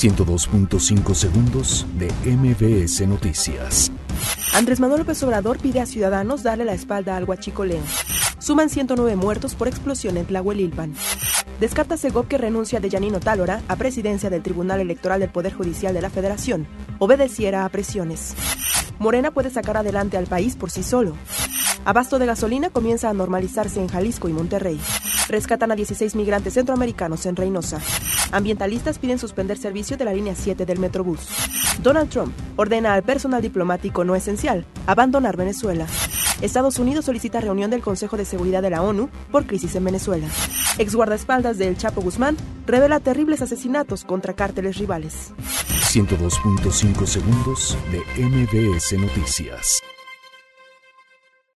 102.5 segundos de MBS Noticias. Andrés Manuel López Obrador pide a ciudadanos darle la espalda al huachicoleo. Suman 109 muertos por explosión en Tlahuelilpan. Descarta Segov que renuncia de Yanino Tálora a presidencia del Tribunal Electoral del Poder Judicial de la Federación obedeciera a presiones. Morena puede sacar adelante al país por sí solo. Abasto de gasolina comienza a normalizarse en Jalisco y Monterrey. Rescatan a 16 migrantes centroamericanos en Reynosa. Ambientalistas piden suspender servicio de la línea 7 del Metrobús. Donald Trump ordena al personal diplomático no esencial abandonar Venezuela. Estados Unidos solicita reunión del Consejo de Seguridad de la ONU por crisis en Venezuela. Ex guardaespaldas del Chapo Guzmán revela terribles asesinatos contra cárteles rivales. 102.5 segundos de MBS Noticias.